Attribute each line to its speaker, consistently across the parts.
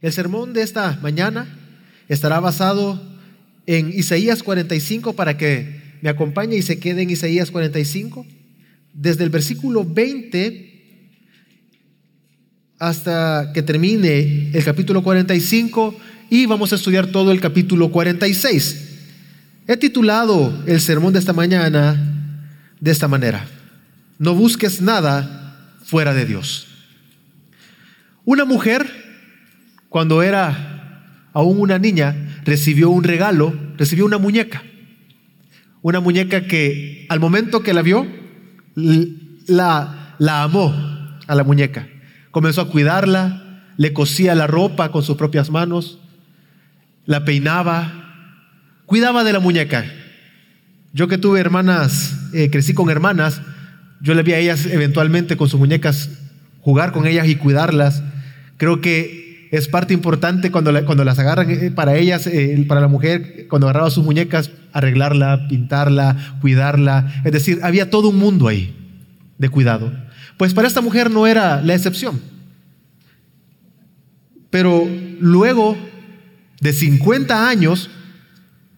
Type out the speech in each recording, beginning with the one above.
Speaker 1: El sermón de esta mañana estará basado en Isaías 45 para que me acompañe y se quede en Isaías 45, desde el versículo 20 hasta que termine el capítulo 45 y vamos a estudiar todo el capítulo 46. He titulado el sermón de esta mañana de esta manera, no busques nada fuera de Dios. Una mujer, cuando era aún una niña, recibió un regalo, recibió una muñeca. Una muñeca que al momento que la vio, la, amó a la muñeca. Comenzó a cuidarla, le cosía la ropa con sus propias manos, la peinaba, cuidaba de la muñeca. Yo que tuve hermanas, eh, crecí con hermanas, yo le vi a ellas eventualmente con sus muñecas jugar con ellas y cuidarlas. Creo que es parte importante cuando, cuando las agarran eh, para ellas, eh, para la mujer, cuando agarraba sus muñecas, arreglarla, pintarla, cuidarla. Es decir, había todo un mundo ahí de cuidado. Pues para esta mujer no era la excepción. Pero luego de 50 años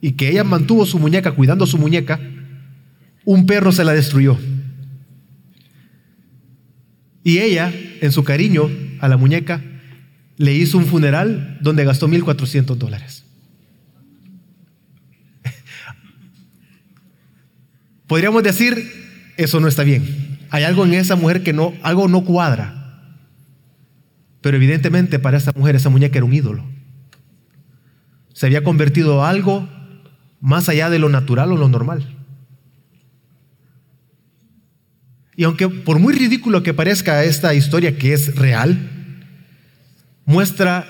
Speaker 1: y que ella mantuvo su muñeca cuidando su muñeca, un perro se la destruyó. Y ella, en su cariño a la muñeca, le hizo un funeral donde gastó 1.400 dólares. Podríamos decir, eso no está bien. Hay algo en esa mujer que no, algo no cuadra. Pero evidentemente para esa mujer esa muñeca era un ídolo. Se había convertido en algo más allá de lo natural o lo normal. Y aunque por muy ridículo que parezca esta historia que es real, muestra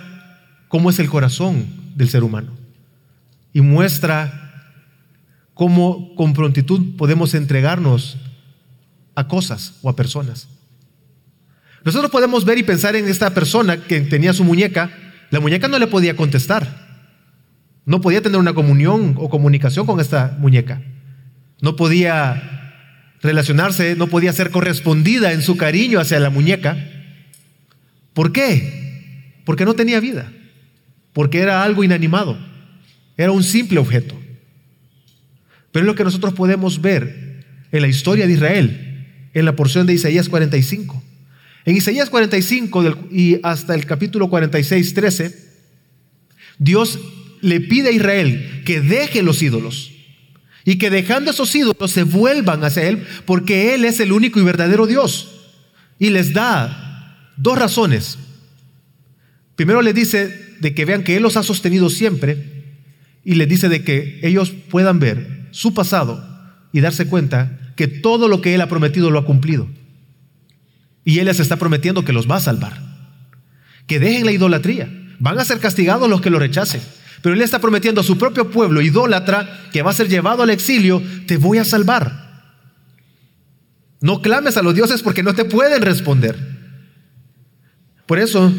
Speaker 1: cómo es el corazón del ser humano. Y muestra cómo con prontitud podemos entregarnos a cosas o a personas. Nosotros podemos ver y pensar en esta persona que tenía su muñeca. La muñeca no le podía contestar. No podía tener una comunión o comunicación con esta muñeca. No podía relacionarse, no podía ser correspondida en su cariño hacia la muñeca. ¿Por qué? Porque no tenía vida. Porque era algo inanimado. Era un simple objeto. Pero es lo que nosotros podemos ver en la historia de Israel, en la porción de Isaías 45. En Isaías 45 y hasta el capítulo 46, 13, Dios le pide a Israel que deje los ídolos y que dejando esos ídolos se vuelvan hacia Él porque Él es el único y verdadero Dios. Y les da dos razones. Primero les dice de que vean que Él los ha sostenido siempre y les dice de que ellos puedan ver su pasado y darse cuenta que todo lo que Él ha prometido lo ha cumplido. Y Él les está prometiendo que los va a salvar. Que dejen la idolatría. Van a ser castigados los que lo rechacen. Pero Él está prometiendo a su propio pueblo idólatra que va a ser llevado al exilio, te voy a salvar. No clames a los dioses porque no te pueden responder. Por eso,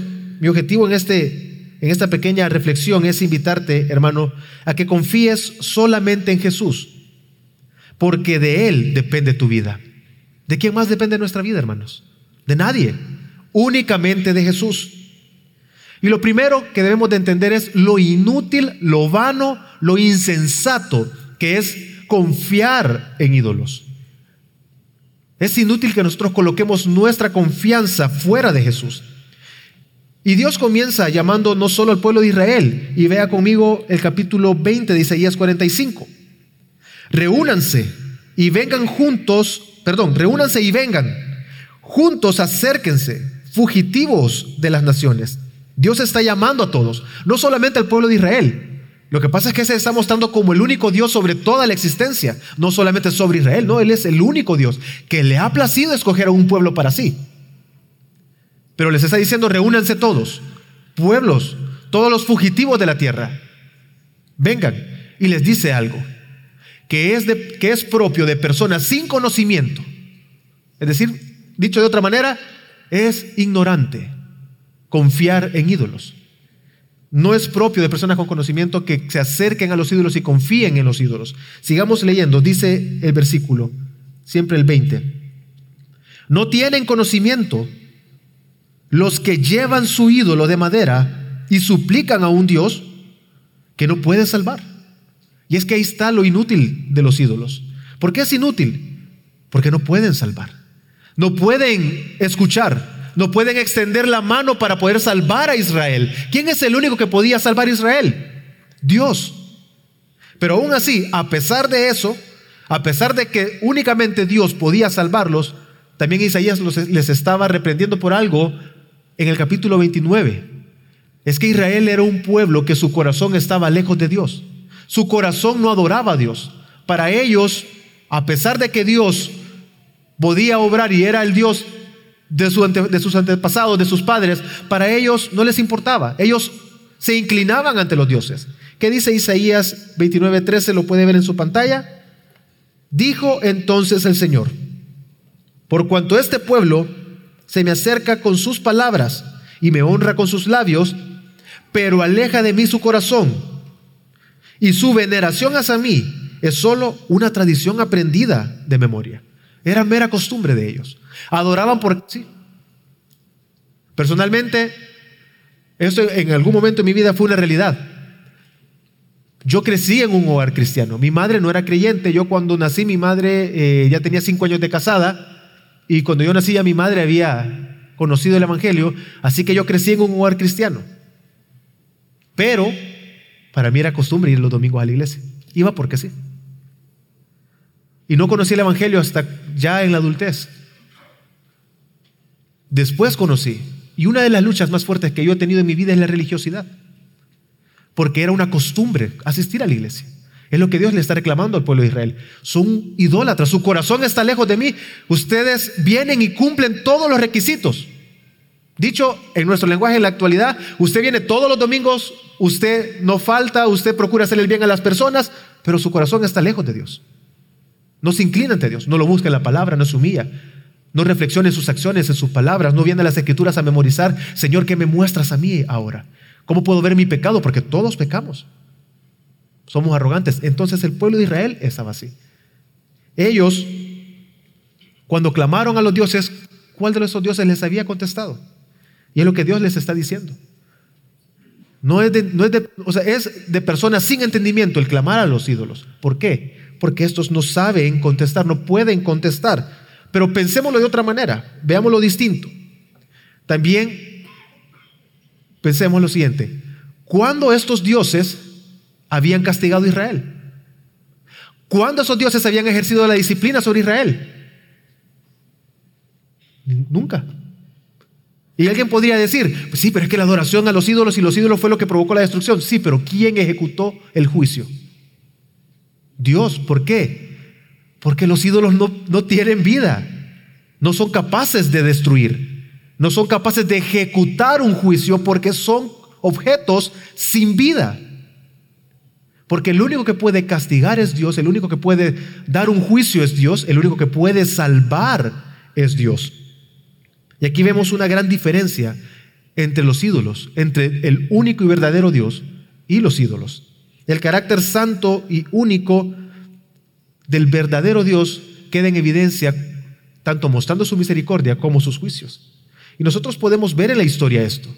Speaker 1: mi objetivo en, este, en esta pequeña reflexión es invitarte, hermano, a que confíes solamente en Jesús, porque de Él depende tu vida. ¿De quién más depende nuestra vida, hermanos? De nadie, únicamente de Jesús. Y lo primero que debemos de entender es lo inútil, lo vano, lo insensato que es confiar en ídolos. Es inútil que nosotros coloquemos nuestra confianza fuera de Jesús. Y Dios comienza llamando no solo al pueblo de Israel, y vea conmigo el capítulo 20 de Isaías 45. Reúnanse y vengan juntos, perdón, reúnanse y vengan, juntos acérquense, fugitivos de las naciones Dios está llamando a todos, no solamente al pueblo de Israel. Lo que pasa es que se está mostrando como el único Dios sobre toda la existencia, no solamente sobre Israel, no, Él es el único Dios que le ha placido escoger a un pueblo para sí. Pero les está diciendo, reúnanse todos, pueblos, todos los fugitivos de la tierra, vengan. Y les dice algo, que es, de, que es propio de personas sin conocimiento. Es decir, dicho de otra manera, es ignorante confiar en ídolos. No es propio de personas con conocimiento que se acerquen a los ídolos y confíen en los ídolos. Sigamos leyendo, dice el versículo, siempre el 20. No tienen conocimiento los que llevan su ídolo de madera y suplican a un Dios que no puede salvar. Y es que ahí está lo inútil de los ídolos. ¿Por qué es inútil? Porque no pueden salvar. No pueden escuchar. No pueden extender la mano para poder salvar a Israel. ¿Quién es el único que podía salvar a Israel? Dios. Pero aún así, a pesar de eso, a pesar de que únicamente Dios podía salvarlos, también Isaías les estaba reprendiendo por algo en el capítulo 29. Es que Israel era un pueblo que su corazón estaba lejos de Dios. Su corazón no adoraba a Dios. Para ellos, a pesar de que Dios podía obrar y era el Dios de, sus antepasados, de sus padres, para ellos no les importaba. Ellos se inclinaban ante los dioses. ¿Qué dice Isaías 29:13? Lo puede ver en su pantalla. Dijo entonces el Señor, por cuanto este pueblo se me acerca con sus palabras y me honra con sus labios, pero aleja de mí su corazón, y su veneración hacia mí es solo una tradición aprendida de memoria. Era mera costumbre de ellos. Adoraban por sí. Personalmente, esto en algún momento de mi vida fue una realidad. Yo crecí en un hogar cristiano. Mi madre no era creyente. Yo cuando nací, mi madre eh, ya tenía cinco años de casada. Y cuando yo nací, ya mi madre había conocido el Evangelio. Así que yo crecí en un hogar cristiano. Pero para mí era costumbre ir los domingos a la iglesia. Iba porque sí. Y no conocí el Evangelio hasta ya en la adultez. Después conocí. Y una de las luchas más fuertes que yo he tenido en mi vida es la religiosidad porque era una costumbre asistir a la iglesia. Es lo que Dios le está reclamando al pueblo de Israel. Son idólatras, su corazón está lejos de mí. Ustedes vienen y cumplen todos los requisitos. Dicho en nuestro lenguaje en la actualidad, usted viene todos los domingos, usted no falta, usted procura hacer el bien a las personas, pero su corazón está lejos de Dios. No se inclina ante Dios, no lo busca en la palabra, no se humilla, no reflexiona en sus acciones, en sus palabras, no viene a las escrituras a memorizar, Señor, ¿qué me muestras a mí ahora? ¿Cómo puedo ver mi pecado? Porque todos pecamos. Somos arrogantes. Entonces el pueblo de Israel estaba así. Ellos, cuando clamaron a los dioses, ¿cuál de esos dioses les había contestado? Y es lo que Dios les está diciendo. No es de, no es de, o sea, es de personas sin entendimiento el clamar a los ídolos. ¿Por qué? Porque estos no saben contestar, no pueden contestar. Pero pensémoslo de otra manera, veámoslo distinto. También Pensemos lo siguiente. ¿Cuándo estos dioses habían castigado a Israel? ¿Cuándo esos dioses habían ejercido la disciplina sobre Israel? Nunca. Y alguien podría decir, pues sí, pero es que la adoración a los ídolos y los ídolos fue lo que provocó la destrucción. Sí, pero ¿quién ejecutó el juicio? Dios. ¿Por qué? Porque los ídolos no, no tienen vida. No son capaces de destruir no son capaces de ejecutar un juicio porque son objetos sin vida. Porque el único que puede castigar es Dios, el único que puede dar un juicio es Dios, el único que puede salvar es Dios. Y aquí vemos una gran diferencia entre los ídolos, entre el único y verdadero Dios y los ídolos. El carácter santo y único del verdadero Dios queda en evidencia tanto mostrando su misericordia como sus juicios. Y nosotros podemos ver en la historia esto.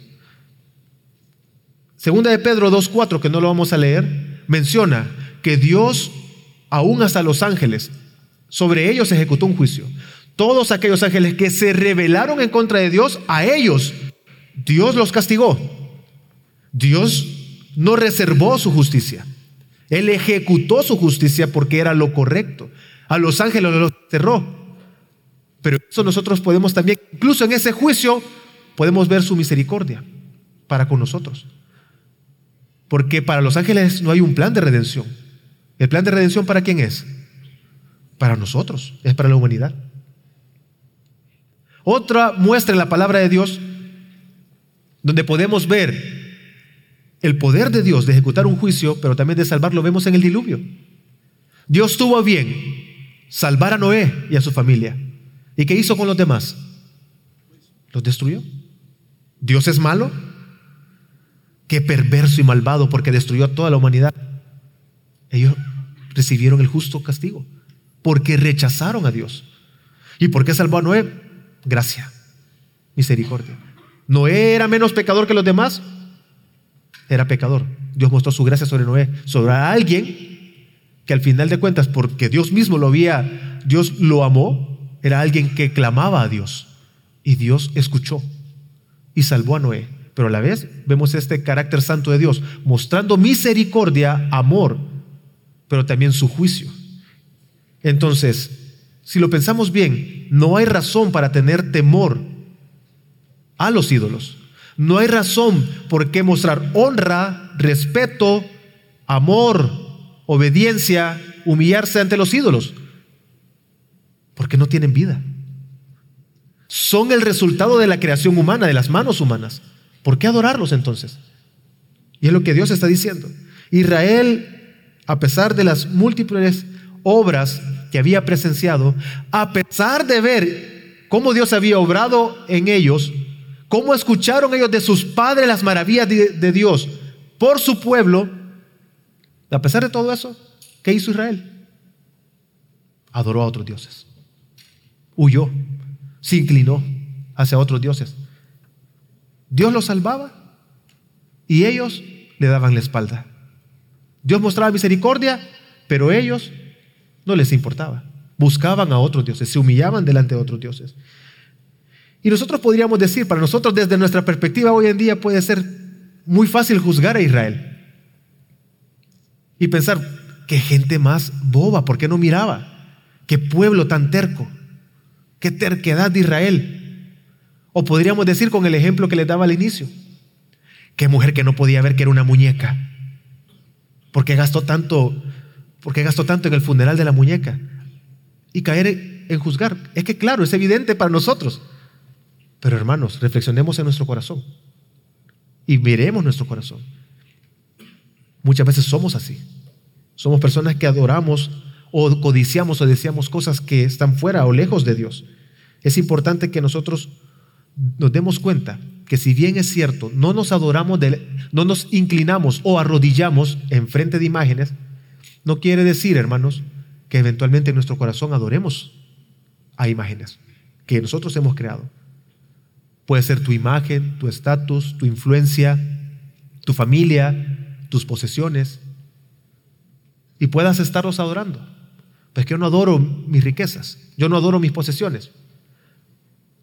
Speaker 1: Segunda de Pedro 2.4, que no lo vamos a leer, menciona que Dios, aún hasta los ángeles, sobre ellos ejecutó un juicio. Todos aquellos ángeles que se rebelaron en contra de Dios, a ellos Dios los castigó. Dios no reservó su justicia. Él ejecutó su justicia porque era lo correcto. A los ángeles los cerró. Pero eso nosotros podemos también, incluso en ese juicio, podemos ver su misericordia para con nosotros. Porque para los ángeles no hay un plan de redención. ¿El plan de redención para quién es? Para nosotros, es para la humanidad. Otra muestra en la palabra de Dios donde podemos ver el poder de Dios de ejecutar un juicio, pero también de salvar, lo vemos en el diluvio. Dios tuvo bien salvar a Noé y a su familia. ¿Y qué hizo con los demás? Los destruyó. ¿Dios es malo? Qué perverso y malvado porque destruyó a toda la humanidad. Ellos recibieron el justo castigo porque rechazaron a Dios. ¿Y por qué salvó a Noé? Gracia, misericordia. ¿Noé era menos pecador que los demás? era pecador. Dios mostró su gracia sobre Noé, sobre alguien que al final de cuentas, porque Dios mismo lo había, Dios lo amó, era alguien que clamaba a Dios. Y Dios escuchó y salvó a Noé. Pero a la vez vemos este carácter santo de Dios, mostrando misericordia, amor, pero también su juicio. Entonces, si lo pensamos bien, no hay razón para tener temor a los ídolos. No hay razón por qué mostrar honra, respeto, amor, obediencia, humillarse ante los ídolos. Porque no tienen vida. Son el resultado de la creación humana, de las manos humanas. ¿Por qué adorarlos entonces? Y es lo que Dios está diciendo. Israel, a pesar de las múltiples obras que había presenciado, a pesar de ver cómo Dios había obrado en ellos, cómo escucharon ellos de sus padres las maravillas de, Dios por su pueblo, a pesar de todo eso, ¿qué hizo Israel? Adoró a otros dioses. Huyó, se inclinó hacia otros dioses. Dios los salvaba y ellos le daban la espalda. Dios mostraba misericordia, pero ellos no les importaba. Buscaban a otros dioses, se humillaban delante de otros dioses. Y nosotros podríamos decir, para nosotros desde nuestra perspectiva hoy en día puede ser muy fácil juzgar a Israel. Y pensar, qué gente más boba, ¿por qué no miraba? Qué pueblo tan terco, qué terquedad de Israel. O podríamos decir con el ejemplo que les daba al inicio, qué mujer que no podía ver que era una muñeca. ¿Por qué gastó tanto ¿Por qué gastó tanto en el funeral de la muñeca? Y caer en juzgar. Es que claro, es evidente para nosotros. Pero hermanos, reflexionemos en nuestro corazón. Y miremos nuestro corazón. Muchas veces somos así. Somos personas que adoramos o codiciamos o deseamos cosas que están fuera o lejos de Dios. Es importante que nosotros nos demos cuenta que si bien es cierto, no nos adoramos, no nos inclinamos o arrodillamos en frente de imágenes, no quiere decir, hermanos, que eventualmente en nuestro corazón adoremos a imágenes que nosotros hemos creado. Puede ser tu imagen, tu estatus, tu influencia, tu familia, tus posesiones. Y puedas estarlos adorando. Pues que yo no adoro mis riquezas, yo no adoro mis posesiones.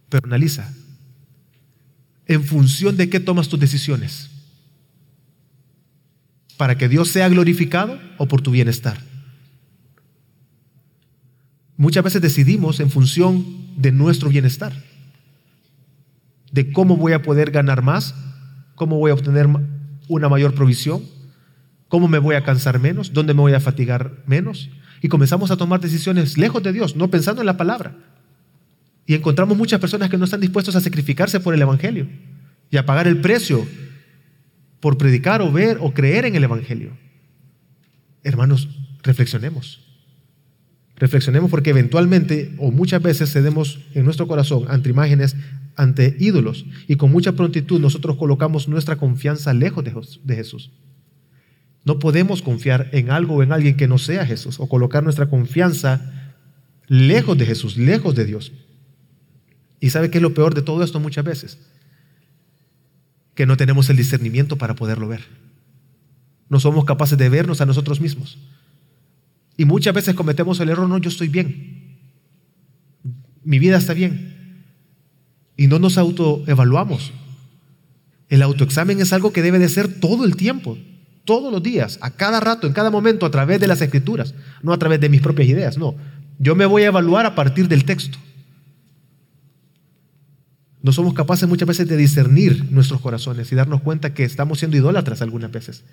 Speaker 1: Pero analiza, en función de qué tomas tus decisiones para que Dios sea glorificado o por tu bienestar. Muchas veces decidimos en función de nuestro bienestar, de cómo voy a poder ganar más, cómo voy a obtener una mayor provisión, cómo me voy a cansar menos, dónde me voy a fatigar menos. Y comenzamos a tomar decisiones lejos de Dios, no pensando en la palabra. Y encontramos muchas personas que no están dispuestos a sacrificarse por el Evangelio y a pagar el precio por predicar o ver o creer en el Evangelio. Hermanos, reflexionemos. Reflexionemos porque eventualmente o muchas veces cedemos en nuestro corazón ante imágenes, ante ídolos y con mucha prontitud nosotros colocamos nuestra confianza lejos de Jesús. No podemos confiar en algo o en alguien que no sea Jesús o colocar nuestra confianza lejos de Jesús, lejos de Dios. ¿Y sabe qué es lo peor de todo esto muchas veces? que no tenemos el discernimiento para poderlo ver. No somos capaces de vernos a nosotros mismos. Y muchas veces cometemos el error, no, yo estoy bien. Mi vida está bien. Y no nos autoevaluamos. El autoexamen es algo que debe de ser todo el tiempo, todos los días, a cada rato, en cada momento, a través de las escrituras, no a través de mis propias ideas, no. Yo me voy a evaluar a partir del texto. No somos capaces muchas veces de discernir nuestros corazones y darnos cuenta que estamos siendo idólatras algunas veces.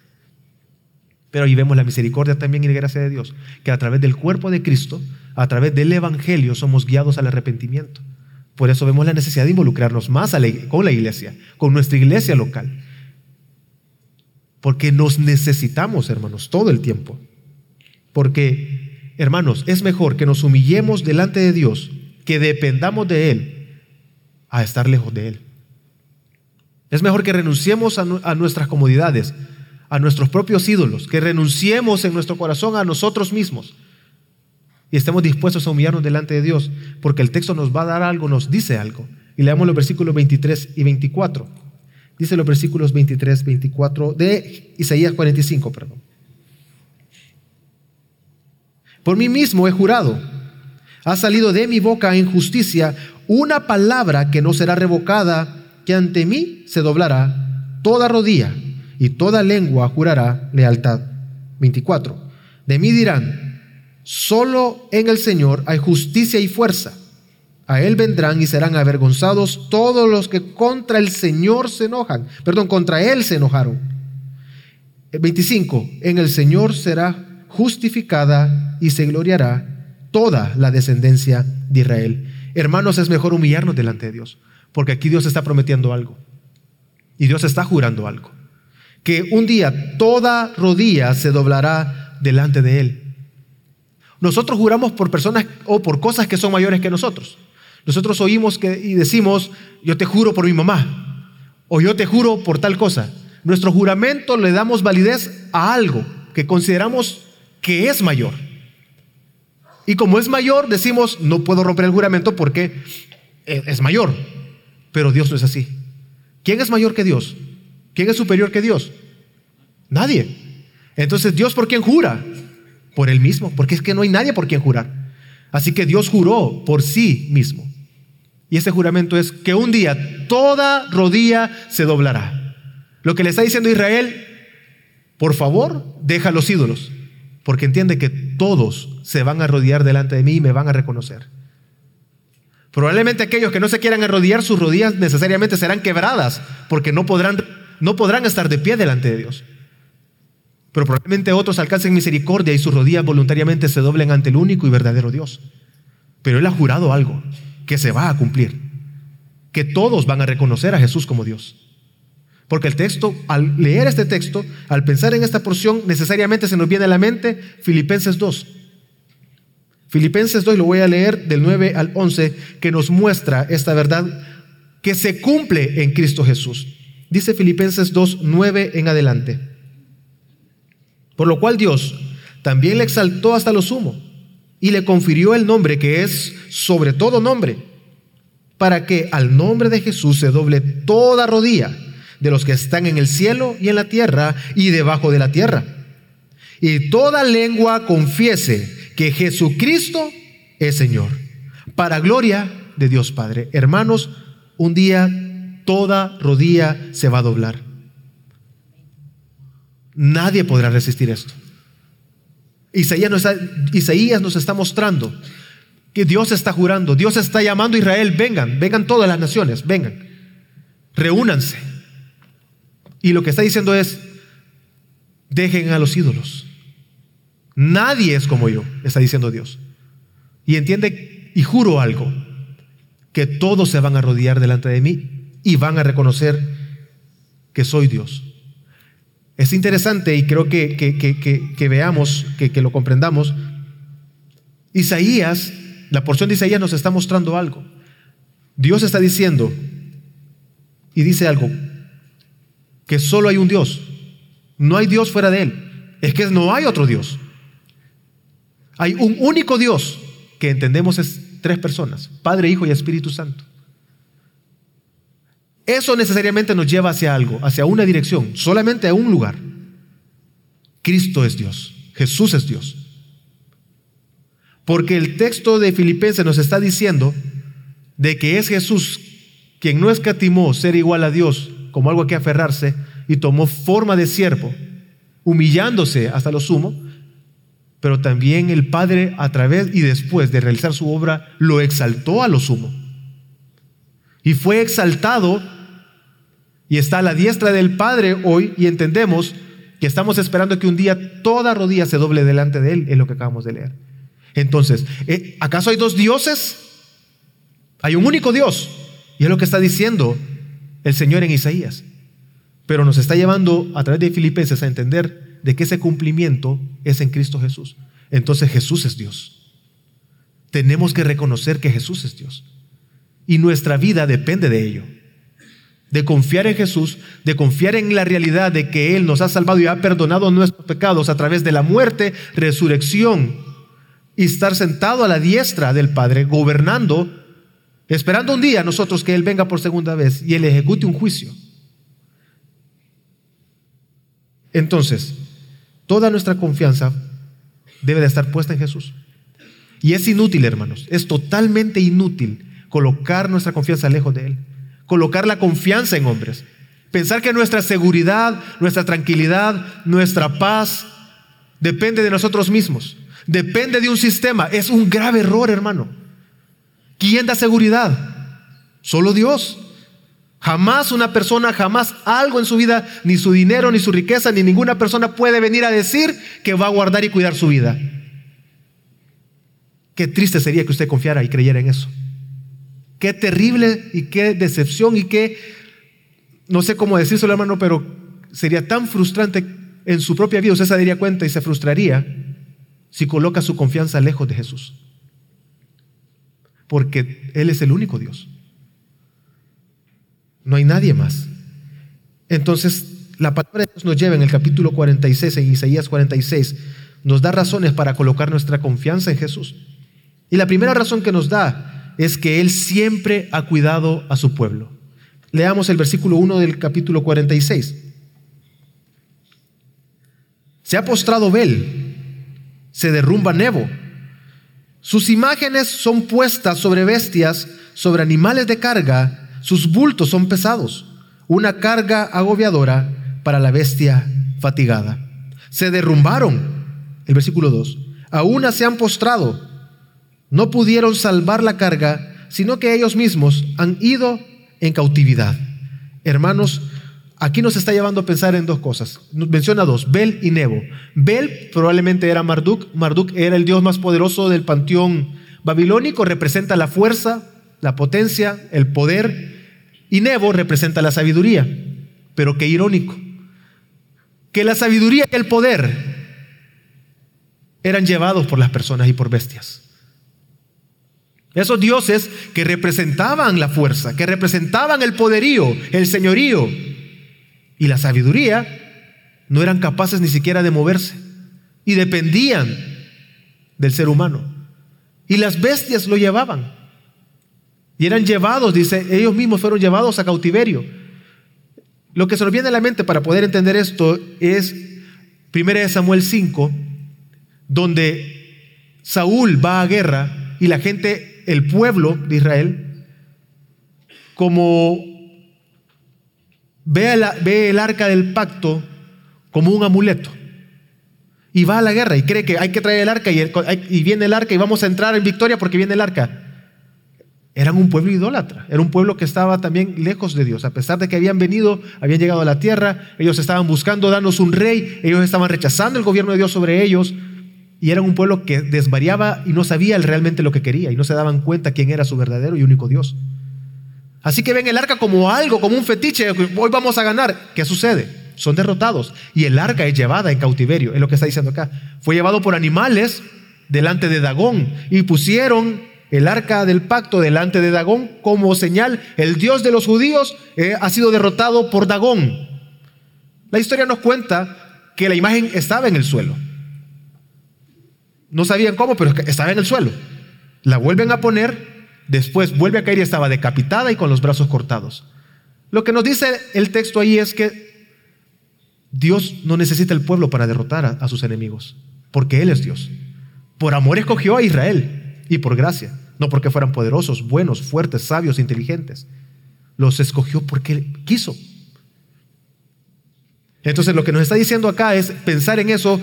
Speaker 1: Pero ahí vemos la misericordia también y la gracia de Dios, que a través del cuerpo de Cristo, a través del Evangelio, somos guiados al arrepentimiento. Por eso vemos la necesidad de involucrarnos más con la iglesia, con nuestra iglesia local. Porque nos necesitamos, hermanos, todo el tiempo. Porque, hermanos, es mejor que nos humillemos delante de Dios, que dependamos de Él, a estar lejos de Él. Es mejor que renunciemos a, nuestras comodidades, a nuestros propios ídolos, que renunciemos en nuestro corazón a nosotros mismos y estemos dispuestos a humillarnos delante de Dios, porque el texto nos va a dar algo, nos dice algo. Y leamos los versículos 23 y 24. Dice los versículos 23, 24 de Isaías 45, perdón. Por mí mismo he jurado, ha salido de mi boca en justicia una palabra que no será revocada, que ante mí se doblará toda rodilla y toda lengua jurará lealtad. 24. De mí dirán, solo en el Señor hay justicia y fuerza. A Él vendrán y serán avergonzados todos los que contra el Señor se enojan. Perdón, contra Él se enojaron. 25. En el Señor será justificada y se gloriará toda la descendencia de Israel. Hermanos, es mejor humillarnos delante de Dios, porque aquí Dios está prometiendo algo. Y Dios está jurando algo. Que un día toda rodilla se doblará delante de Él. Nosotros juramos por personas o por cosas que son mayores que nosotros. Nosotros oímos que, y decimos, yo te juro por mi mamá, o yo te juro por tal cosa. Nuestro juramento le damos validez a algo que consideramos que es mayor. Y como es mayor, decimos, no puedo romper el juramento porque es mayor. Pero Dios no es así. ¿Quién es mayor que Dios? ¿Quién es superior que Dios? Nadie. Entonces, ¿Dios por quién jura? Por él mismo, porque es que no hay nadie por quien jurar. Así que Dios juró por sí mismo. Y ese juramento es que un día toda rodilla se doblará. Lo que le está diciendo Israel, por favor, deja los ídolos, porque entiende que todos se van a arrodillar delante de mí y me van a reconocer. Probablemente aquellos que no se quieran arrodillar, sus rodillas necesariamente serán quebradas, porque no podrán, no podrán estar de pie delante de Dios. Pero probablemente otros alcancen misericordia y sus rodillas voluntariamente se doblen ante el único y verdadero Dios. Pero Él ha jurado algo que se va a cumplir, que todos van a reconocer a Jesús como Dios. Porque el texto, al leer este texto, al pensar en esta porción, necesariamente se nos viene a la mente Filipenses 2. Filipenses 2, lo voy a leer del 9 al 11, que nos muestra esta verdad que se cumple en Cristo Jesús. Dice Filipenses 2, 9 en adelante. Por lo cual Dios también le exaltó hasta lo sumo y le confirió el nombre que es sobre todo nombre, para que al nombre de Jesús se doble toda rodilla de los que están en el cielo y en la tierra y debajo de la tierra. Y toda lengua confiese que Jesucristo es Señor, para gloria de Dios Padre. Hermanos, un día toda rodilla se va a doblar. Nadie podrá resistir esto. Isaías nos, está, mostrando que Dios está jurando, Dios está llamando a Israel, vengan, vengan todas las naciones, vengan, reúnanse. Y lo que está diciendo es, dejen a los ídolos. Nadie es como yo, está diciendo Dios. Y entiende, y juro algo, que todos se van a rodear delante de mí y van a reconocer que soy Dios. Es interesante y creo que, que, veamos, que, lo comprendamos. Isaías, la porción de Isaías nos está mostrando algo. Dios está diciendo y dice algo, que solo hay un Dios. No hay Dios fuera de Él. Es que no hay otro Dios. Hay un único Dios que entendemos es tres personas, Padre, Hijo y Espíritu Santo. Eso necesariamente nos lleva hacia algo, hacia una dirección, solamente a un lugar. Cristo es Dios, Jesús es Dios. Porque el texto de Filipenses nos está diciendo de que es Jesús quien no escatimó ser igual a Dios como algo que aferrarse y tomó forma de siervo, humillándose hasta lo sumo, pero también el Padre a través y después de realizar su obra lo exaltó a lo sumo. Y fue exaltado y está a la diestra del Padre hoy y entendemos que estamos esperando que un día toda rodilla se doble delante de Él, es lo que acabamos de leer. Entonces, ¿eh, ¿acaso hay dos dioses? Hay un único Dios. Y es lo que está diciendo el Señor en Isaías. Pero nos está llevando a través de Filipenses a entender de que ese cumplimiento es en Cristo Jesús. Entonces Jesús es Dios. Tenemos que reconocer que Jesús es Dios. Y nuestra vida depende de ello de confiar en Jesús, de confiar en la realidad de que Él nos ha salvado y ha perdonado nuestros pecados a través de la muerte, resurrección y estar sentado a la diestra del Padre, gobernando, esperando un día nosotros que Él venga por segunda vez y Él ejecute un juicio. Entonces, toda nuestra confianza debe de estar puesta en Jesús. Y es inútil, hermanos, es totalmente inútil colocar nuestra confianza lejos de Él, colocar la confianza en hombres, pensar que nuestra seguridad, nuestra tranquilidad, nuestra paz depende de nosotros mismos, depende de un sistema. Es un grave error, hermano. ¿Quién da seguridad? Solo Dios. Jamás una persona, jamás algo en su vida, ni su dinero, ni su riqueza, ni ninguna persona puede venir a decir que va a guardar y cuidar su vida. Qué triste sería que usted confiara y creyera en eso. Qué terrible y qué decepción y qué, no sé cómo decírselo hermano, pero sería tan frustrante en su propia vida. Usted se daría cuenta y se frustraría si coloca su confianza lejos de Jesús. Porque Él es el único Dios. No hay nadie más. Entonces, la palabra de Dios nos lleva en el capítulo 46, en Isaías 46, nos da razones para colocar nuestra confianza en Jesús. Y la primera razón que nos da es que Él siempre ha cuidado a su pueblo. Leamos el versículo 1 del capítulo 46. Se ha postrado Bel, se derrumba Nebo. Sus imágenes son puestas sobre bestias, sobre animales de carga sus bultos son pesados, una carga agobiadora para la bestia fatigada. Se derrumbaron, el versículo 2, a una se han postrado, no pudieron salvar la carga, sino que ellos mismos han ido en cautividad. Hermanos, aquí nos está llevando a pensar en dos cosas. Menciona dos, Bel y Nebo. Bel probablemente era Marduk. Marduk era el dios más poderoso del panteón babilónico, representa la fuerza, la potencia, el poder, y Nebo representa la sabiduría. Pero qué irónico, que la sabiduría y el poder eran llevados por las personas y por bestias. Esos dioses que representaban la fuerza, que representaban el poderío, el señorío y la sabiduría, no eran capaces ni siquiera de moverse y dependían del ser humano. Y las bestias lo llevaban. Y eran llevados, dice, ellos mismos fueron llevados a cautiverio. Lo que se nos viene a la mente para poder entender esto es 1 Samuel 5, donde Saúl va a guerra y la gente, el pueblo de Israel, como ve, el arca del pacto como un amuleto y va a la guerra y cree que hay que traer el arca y, y viene el arca y vamos a entrar en victoria porque viene el arca eran un pueblo idólatra, era un pueblo que estaba también lejos de Dios. A pesar de que habían venido, habían llegado a la tierra, ellos estaban buscando darnos un rey, ellos estaban rechazando el gobierno de Dios sobre ellos, y eran un pueblo que desvariaba y no sabía realmente lo que quería, y no se daban cuenta quién era su verdadero y único Dios. Así que ven el arca como algo, como un fetiche, hoy vamos a ganar. ¿Qué sucede? Son derrotados, y el arca es llevada en cautiverio, es lo que está diciendo acá. Fue llevado por animales delante de Dagón, y pusieron el arca del pacto delante de Dagón como señal. El Dios de los judíos eh, ha sido derrotado por Dagón. La historia nos cuenta que la imagen estaba en el suelo. No sabían cómo, pero estaba en el suelo. La vuelven a poner, después vuelve a caer y estaba decapitada y con los brazos cortados. Lo que nos dice el texto ahí es que Dios no necesita el pueblo para derrotar a, sus enemigos, porque Él es Dios. Por amor escogió a Israel y por gracia, no porque fueran poderosos, buenos, fuertes, sabios, inteligentes. Los escogió porque quiso. Entonces lo que nos está diciendo acá es pensar en eso,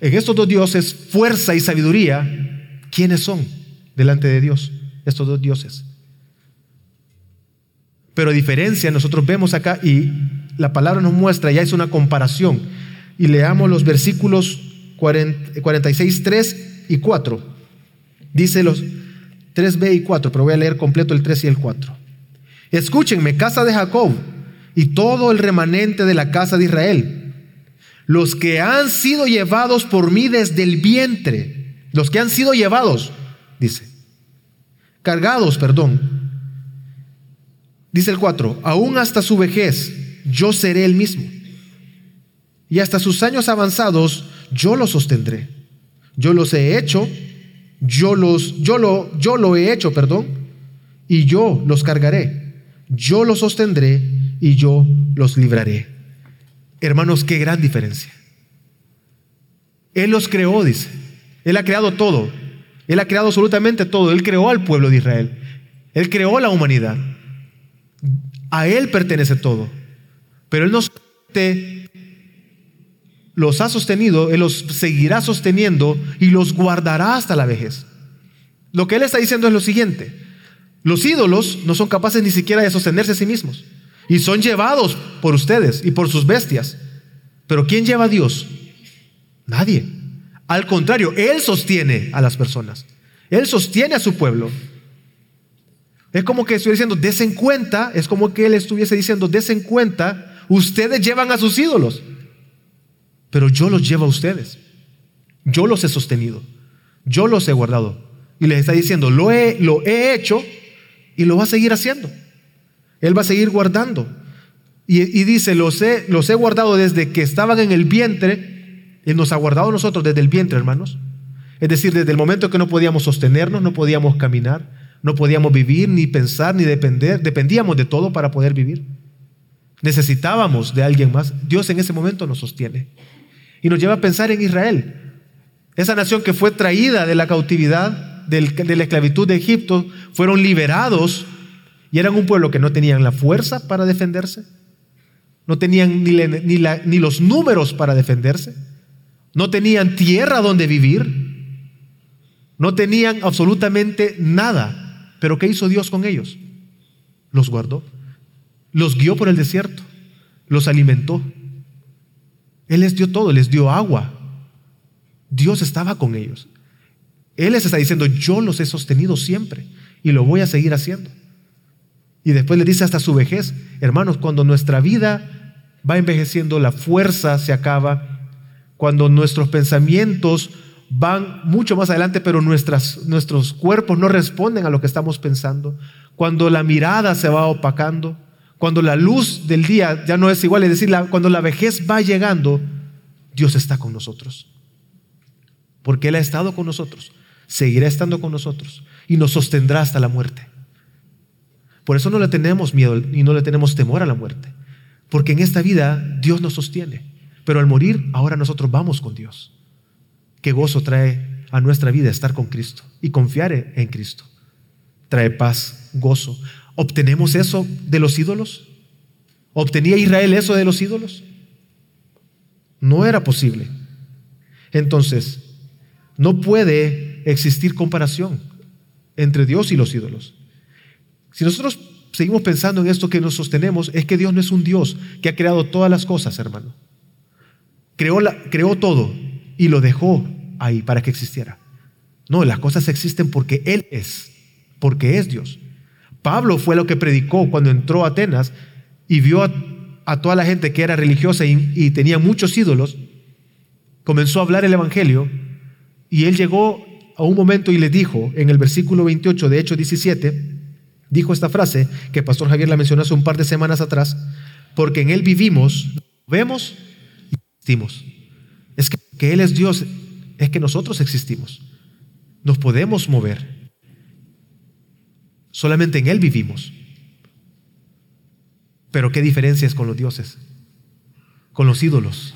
Speaker 1: en estos dos dioses, fuerza y sabiduría, ¿quiénes son delante de Dios estos dos dioses? Pero a diferencia, nosotros vemos acá y la palabra nos muestra, ya es una comparación. Y leamos los versículos 46, 3 y 4. Dice los 3b y 4, pero voy a leer completo el 3 y el 4. Escúchenme, casa de Jacob y todo el remanente de la casa de Israel, los que han sido llevados por mí desde el vientre, los que han sido llevados, dice, cargados, perdón. Dice el 4, aún hasta su vejez yo seré el mismo. Y hasta sus años avanzados yo los sostendré. Yo los he hecho yo los, yo lo, yo lo he hecho, perdón, y yo los cargaré. Yo los sostendré y yo los libraré. Hermanos, qué gran diferencia. Él los creó, dice. Él ha creado todo. Él ha creado absolutamente todo. Él creó al pueblo de Israel. Él creó la humanidad. A Él pertenece todo. Pero Él nos los ha sostenido, Él los seguirá sosteniendo y los guardará hasta la vejez. Lo que Él está diciendo es lo siguiente. Los ídolos no son capaces ni siquiera de sostenerse a sí mismos. Y son llevados por ustedes y por sus bestias. Pero ¿quién lleva a Dios? Nadie. Al contrario, Él sostiene a las personas. Él sostiene a su pueblo. Es como que estuviera diciendo, desen cuenta, es como que Él estuviese diciendo, desen cuenta, ustedes llevan a sus ídolos. Pero yo los llevo a ustedes. Yo los he sostenido. Yo los he guardado. Y les está diciendo, lo he, lo he hecho y lo va a seguir haciendo. Él va a seguir guardando. Y, dice, los he, los he guardado desde que estaban en el vientre. Él nos ha guardado nosotros desde el vientre, hermanos. Es decir, desde el momento que no podíamos sostenernos, no podíamos caminar, no podíamos vivir, ni pensar, ni depender. Dependíamos de todo para poder vivir. Necesitábamos de alguien más. Dios en ese momento nos sostiene. Y nos lleva a pensar en Israel. Esa nación que fue traída de la cautividad de la esclavitud de Egipto fueron liberados y eran un pueblo que no tenían la fuerza para defenderse, no tenían ni, ni los números para defenderse, no tenían tierra donde vivir, no tenían absolutamente nada. Pero ¿qué hizo Dios con ellos? Los guardó, los guió por el desierto, los alimentó. Él les dio todo, les dio agua. Dios estaba con ellos. Él les está diciendo, yo los he sostenido siempre y lo voy a seguir haciendo. Y después le dice hasta su vejez, hermanos, cuando nuestra vida va envejeciendo, la fuerza se acaba, cuando nuestros pensamientos van mucho más adelante, pero nuestros cuerpos no responden a lo que estamos pensando, cuando la mirada se va opacando, cuando la luz del día ya no es igual, es decir, cuando la vejez va llegando, Dios está con nosotros, porque Él ha estado con nosotros seguirá estando con nosotros y nos sostendrá hasta la muerte. Por eso no le tenemos miedo y no le tenemos temor a la muerte, porque en esta vida Dios nos sostiene, pero al morir ahora nosotros vamos con Dios. Qué gozo trae a nuestra vida estar con Cristo y confiar en Cristo. Trae paz, gozo. ¿Obtenemos eso de los ídolos? ¿Obtenía Israel eso de los ídolos? No era posible. Entonces, no puede existir comparación entre Dios y los ídolos. Si nosotros seguimos pensando en esto que nos sostenemos, es que Dios no es un Dios que ha creado todas las cosas, hermano. Creó, la, creó todo y lo dejó ahí para que existiera. No, las cosas existen porque Él es, porque es Dios. Pablo fue lo que predicó cuando entró a Atenas y vio a, toda la gente que era religiosa y, y tenía muchos ídolos. Comenzó a hablar el Evangelio y él llegó a un momento y le dijo en el versículo 28 de Hechos 17, dijo esta frase que Pastor Javier la mencionó hace un par de semanas atrás, porque en Él vivimos, vemos existimos. Es que, que Él es Dios, es que nosotros existimos. Nos podemos mover. Solamente en Él vivimos. Pero ¿qué diferencia es con los dioses? Con los ídolos.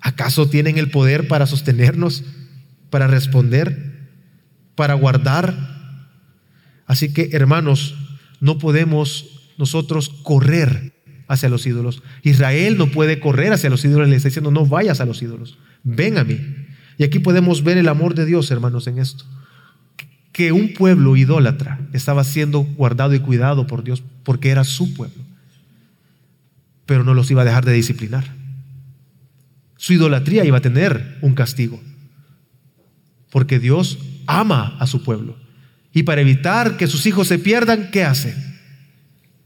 Speaker 1: ¿Acaso tienen el poder para sostenernos, para responder? para guardar. Así que, hermanos, no podemos nosotros correr hacia los ídolos. Israel no puede correr hacia los ídolos, le está diciendo, no vayas a los ídolos, ven a mí. Y aquí podemos ver el amor de Dios, hermanos, en esto. Que un pueblo idólatra estaba siendo guardado y cuidado por Dios porque era su pueblo. Pero no los iba a dejar de disciplinar. Su idolatría iba a tener un castigo. Porque Dios ama a su pueblo. Y para evitar que sus hijos se pierdan, ¿qué hace?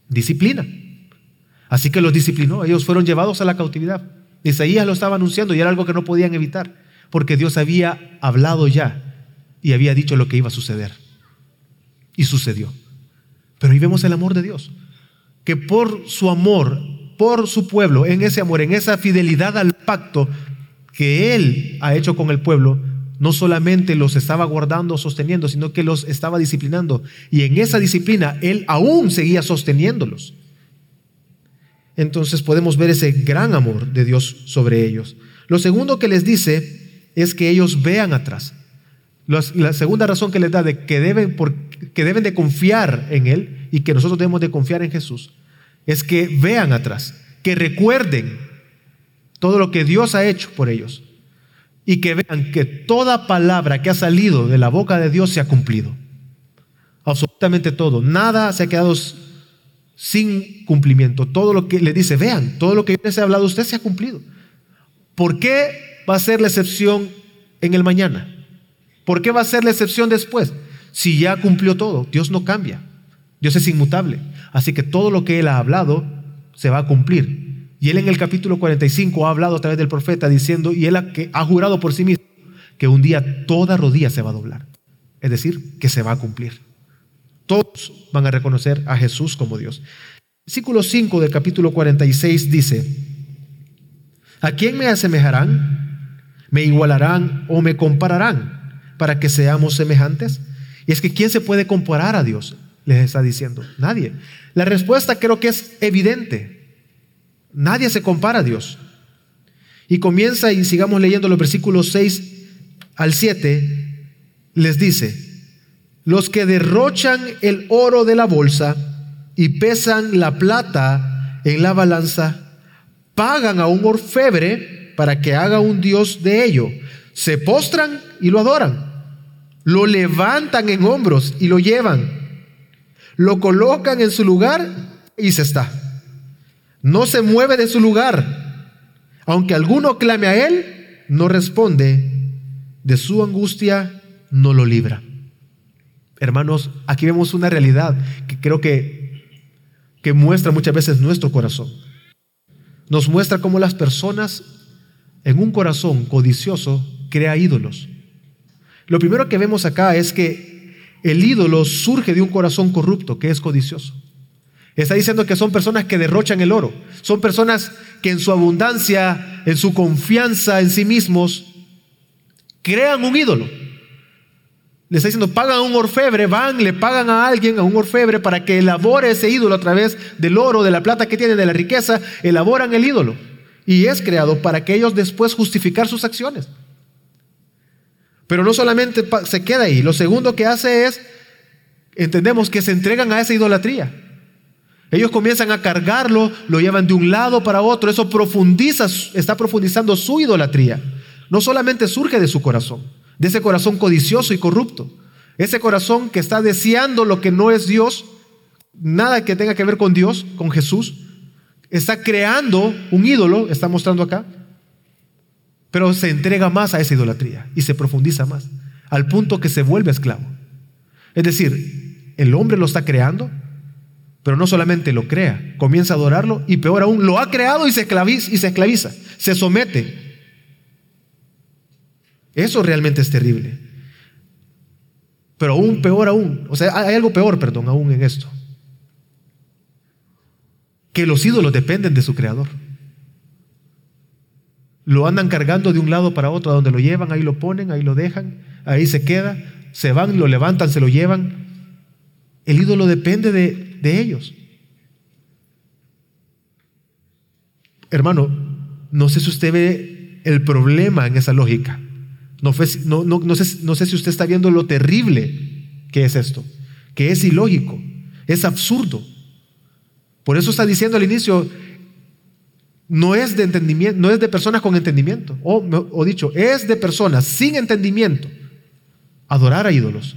Speaker 1: Disciplina. Así que los disciplinó. Ellos fueron llevados a la cautividad. Isaías lo estaba anunciando y era algo que no podían evitar, porque Dios había hablado ya y había dicho lo que iba a suceder. Y sucedió. Pero ahí vemos el amor de Dios, que por su amor, por su pueblo, en ese amor, en esa fidelidad al pacto que Él ha hecho con el pueblo, no solamente los estaba guardando, sosteniendo, sino que los estaba disciplinando. Y en esa disciplina Él aún seguía sosteniéndolos. Entonces podemos ver ese gran amor de Dios sobre ellos. Lo segundo que les dice es que ellos vean atrás. La segunda razón que les da de que deben, de confiar en Él y que nosotros debemos de confiar en Jesús es que vean atrás, que recuerden todo lo que Dios ha hecho por ellos y que vean que toda palabra que ha salido de la boca de Dios se ha cumplido. Absolutamente todo. Nada se ha quedado sin cumplimiento. Todo lo que le dice, vean, todo lo que yo les he hablado usted se ha cumplido. ¿Por qué va a ser la excepción en el mañana? ¿Por qué va a ser la excepción después? Si ya cumplió todo, Dios no cambia. Dios es inmutable. Así que todo lo que Él ha hablado se va a cumplir. Y él en el capítulo 45 ha hablado a través del profeta diciendo, y él ha, que ha jurado por sí mismo, que un día toda rodilla se va a doblar. Es decir, que se va a cumplir. Todos van a reconocer a Jesús como Dios. Versículo 5 del capítulo 46 dice, ¿a quién me asemejarán? ¿Me igualarán o me compararán para que seamos semejantes? Y es que ¿quién se puede comparar a Dios? Les está diciendo, nadie. La respuesta creo que es evidente. Nadie se compara a Dios. Y comienza y sigamos leyendo los versículos 6 al 7, les dice, los que derrochan el oro de la bolsa y pesan la plata en la balanza, pagan a un orfebre para que haga un dios de ello. Se postran y lo adoran. Lo levantan en hombros y lo llevan. Lo colocan en su lugar y se está. No se mueve de su lugar. Aunque alguno clame a él, no responde. De su angustia no lo libra. Hermanos, aquí vemos una realidad que creo que, que muestra muchas veces nuestro corazón. Nos muestra cómo las personas en un corazón codicioso crea ídolos. Lo primero que vemos acá es que el ídolo surge de un corazón corrupto que es codicioso. Está diciendo que son personas que derrochan el oro. Son personas que en su abundancia, en su confianza en sí mismos, crean un ídolo. Le está diciendo, pagan a un orfebre, van, le pagan a alguien, a un orfebre, para que elabore ese ídolo a través del oro, de la plata que tienen, de la riqueza, elaboran el ídolo. Y es creado para que ellos después justificar sus acciones. Pero no solamente se queda ahí, lo segundo que hace es, entendemos que se entregan a esa idolatría. Ellos comienzan a cargarlo, lo llevan de un lado para otro, eso profundiza, está profundizando su idolatría. No solamente surge de su corazón, de ese corazón codicioso y corrupto, ese corazón que está deseando lo que no es Dios, nada que tenga que ver con Dios, con Jesús, está creando un ídolo, está mostrando acá, pero se entrega más a esa idolatría y se profundiza más, al punto que se vuelve esclavo. Es decir, el hombre lo está creando, pero no solamente lo crea, comienza a adorarlo y peor aún, lo ha creado y se esclaviza, y se, esclaviza, se somete. Eso realmente es terrible. Pero aún peor aún, o sea, hay algo peor, perdón, aún en esto. Que los ídolos dependen de su creador. Lo andan cargando de un lado para otro, a donde lo llevan, ahí lo ponen, ahí lo dejan, ahí se queda, se van, lo levantan, se lo llevan. El ídolo depende de, de ellos. Hermano, no sé si usted ve el problema en esa lógica. No, sé, no sé si usted está viendo lo terrible que es esto, que es ilógico, es absurdo. Por eso está diciendo al inicio, no es de entendimiento, no es de personas con entendimiento, o dicho, es de personas sin entendimiento adorar a ídolos.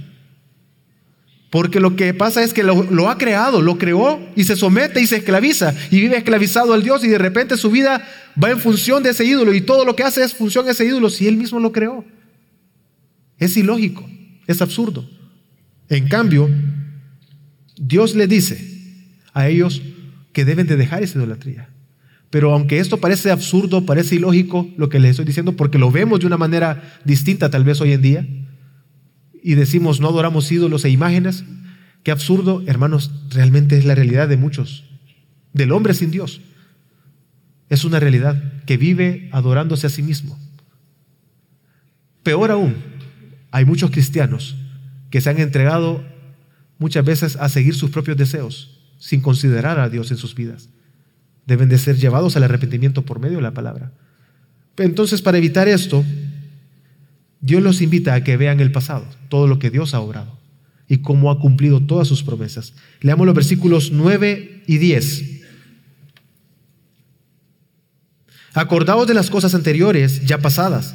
Speaker 1: Porque lo que pasa es que lo, ha creado, lo creó y se somete y se esclaviza y vive esclavizado al Dios y de repente su vida va en función de ese ídolo y todo lo que hace es función de ese ídolo si él mismo lo creó. Es ilógico, es absurdo. En cambio, Dios le dice a ellos que deben de dejar esa idolatría. Pero aunque esto parece absurdo, parece ilógico lo que les estoy diciendo, porque lo vemos de una manera distinta tal vez hoy en día, y decimos no adoramos ídolos e imágenes, qué absurdo, hermanos, realmente es la realidad de muchos, del hombre sin Dios. Es una realidad que vive adorándose a sí mismo. Peor aún, hay muchos cristianos que se han entregado muchas veces a seguir sus propios deseos sin considerar a Dios en sus vidas. deben de ser llevados al arrepentimiento por medio de la palabra. Entonces, para evitar esto, Dios los invita a que vean el pasado, todo lo que Dios ha obrado y cómo ha cumplido todas sus promesas. Leamos los versículos 9 y 10. Acordaos de las cosas anteriores ya pasadas,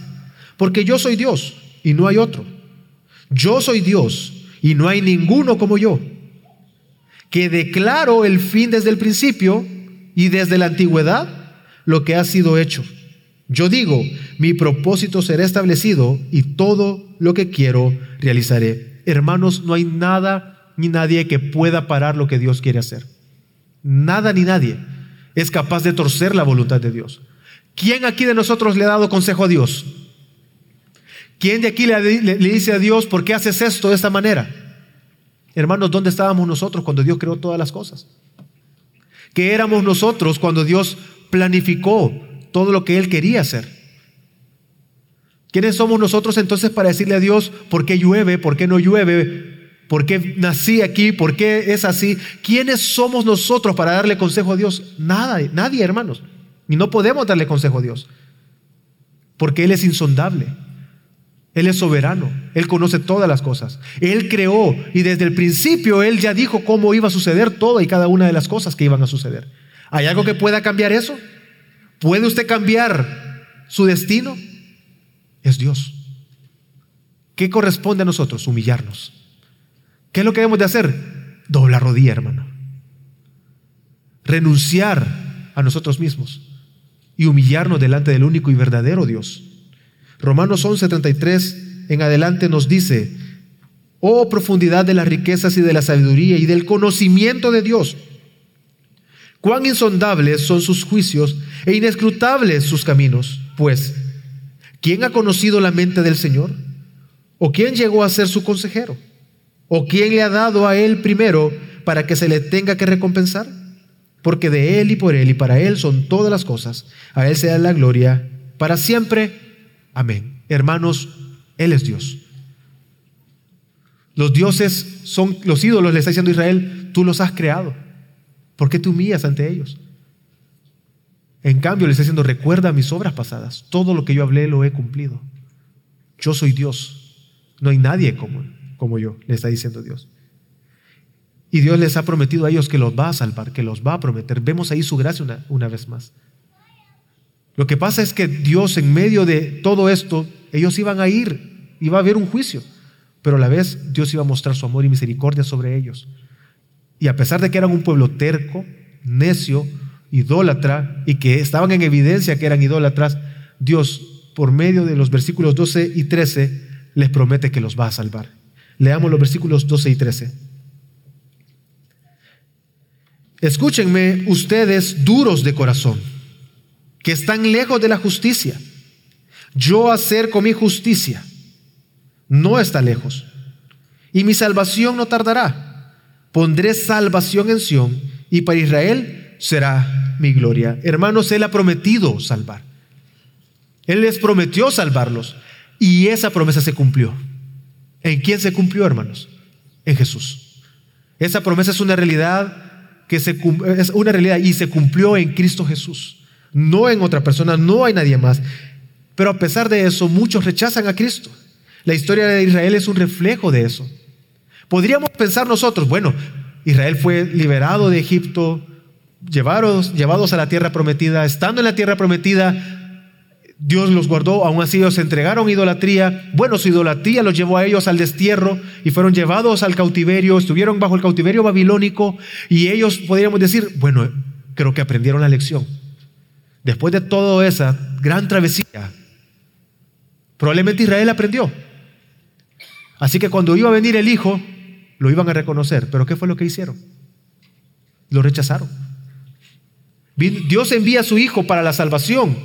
Speaker 1: porque yo soy Dios y no hay otro. Yo soy Dios y no hay ninguno como yo, que declaro el fin desde el principio y desde la antigüedad lo que ha sido hecho. Yo digo, mi propósito será establecido y todo lo que quiero realizaré. Hermanos, no hay nada ni nadie que pueda parar lo que Dios quiere hacer. Nada ni nadie es capaz de torcer la voluntad de Dios. ¿Quién aquí de nosotros le ha dado consejo a Dios? ¿Quién de aquí le, dice a Dios, ¿por qué haces esto de esta manera? Hermanos, ¿dónde estábamos nosotros cuando Dios creó todas las cosas? ¿Qué éramos nosotros cuando Dios planificó todo lo que Él quería hacer? ¿Quiénes somos nosotros entonces para decirle a Dios por qué llueve, por qué no llueve, por qué nací aquí, por qué es así? ¿Quiénes somos nosotros para darle consejo a Dios? Nada, nadie, hermanos. Y no podemos darle consejo a Dios, porque Él es insondable. Él es soberano, Él conoce todas las cosas. Él creó y desde el principio Él ya dijo cómo iba a suceder todo y cada una de las cosas que iban a suceder. ¿Hay algo que pueda cambiar eso? ¿Puede usted cambiar su destino? Es Dios. ¿Qué corresponde a nosotros? Humillarnos. ¿Qué es lo que debemos de hacer? Doblar rodilla, hermano. Renunciar a nosotros mismos y humillarnos delante del único y verdadero Dios. Romanos 11:33 en adelante nos dice, oh profundidad de las riquezas y de la sabiduría y del conocimiento de Dios. Cuán insondables son sus juicios e inescrutables sus caminos. Pues, ¿quién ha conocido la mente del Señor? ¿O quién llegó a ser su consejero? ¿O quién le ha dado a él primero para que se le tenga que recompensar? porque de Él y por Él y para Él son todas las cosas. A Él sea la gloria para siempre. Amén. Hermanos, Él es Dios. Los dioses son, los ídolos, le está diciendo Israel, tú los has creado. ¿Por qué te humillas ante ellos? En cambio, le está diciendo, recuerda mis obras pasadas. Todo lo que yo hablé lo he cumplido. Yo soy Dios. No hay nadie como, como yo, le está diciendo Dios. Y Dios les ha prometido a ellos que los va a salvar, que los va a prometer. Vemos ahí su gracia una, una vez más. Lo que pasa es que Dios en medio de todo esto, ellos iban a ir, iba a haber un juicio, pero a la vez Dios iba a mostrar su amor y misericordia sobre ellos. Y a pesar de que eran un pueblo terco, necio, idólatra, y que estaban en evidencia que eran idólatras, Dios, por medio de los versículos 12 y 13, les promete que los va a salvar. Leamos los versículos 12 y 13. Escúchenme ustedes duros de corazón, que están lejos de la justicia. Yo acerco mi justicia, no está lejos. Y mi salvación no tardará. Pondré salvación en Sión y para Israel será mi gloria. Hermanos, Él ha prometido salvar. Él les prometió salvarlos y esa promesa se cumplió. ¿En quién se cumplió, hermanos? En Jesús. Esa promesa es una realidad que es una realidad y se cumplió en Cristo Jesús, no en otra persona, no hay nadie más. Pero a pesar de eso, muchos rechazan a Cristo. La historia de Israel es un reflejo de eso. Podríamos pensar nosotros, bueno, Israel fue liberado de Egipto, llevados, llevados a la tierra prometida, estando en la tierra prometida, Dios los guardó, aún así ellos entregaron idolatría. Bueno, su idolatría los llevó a ellos al destierro y fueron llevados al cautiverio, estuvieron bajo el cautiverio babilónico y ellos podríamos decir, bueno, creo que aprendieron la lección. Después de toda esa gran travesía, probablemente Israel aprendió. Así que cuando iba a venir el Hijo, lo iban a reconocer. Pero ¿qué fue lo que hicieron? Lo rechazaron. Dios envía a su Hijo para la salvación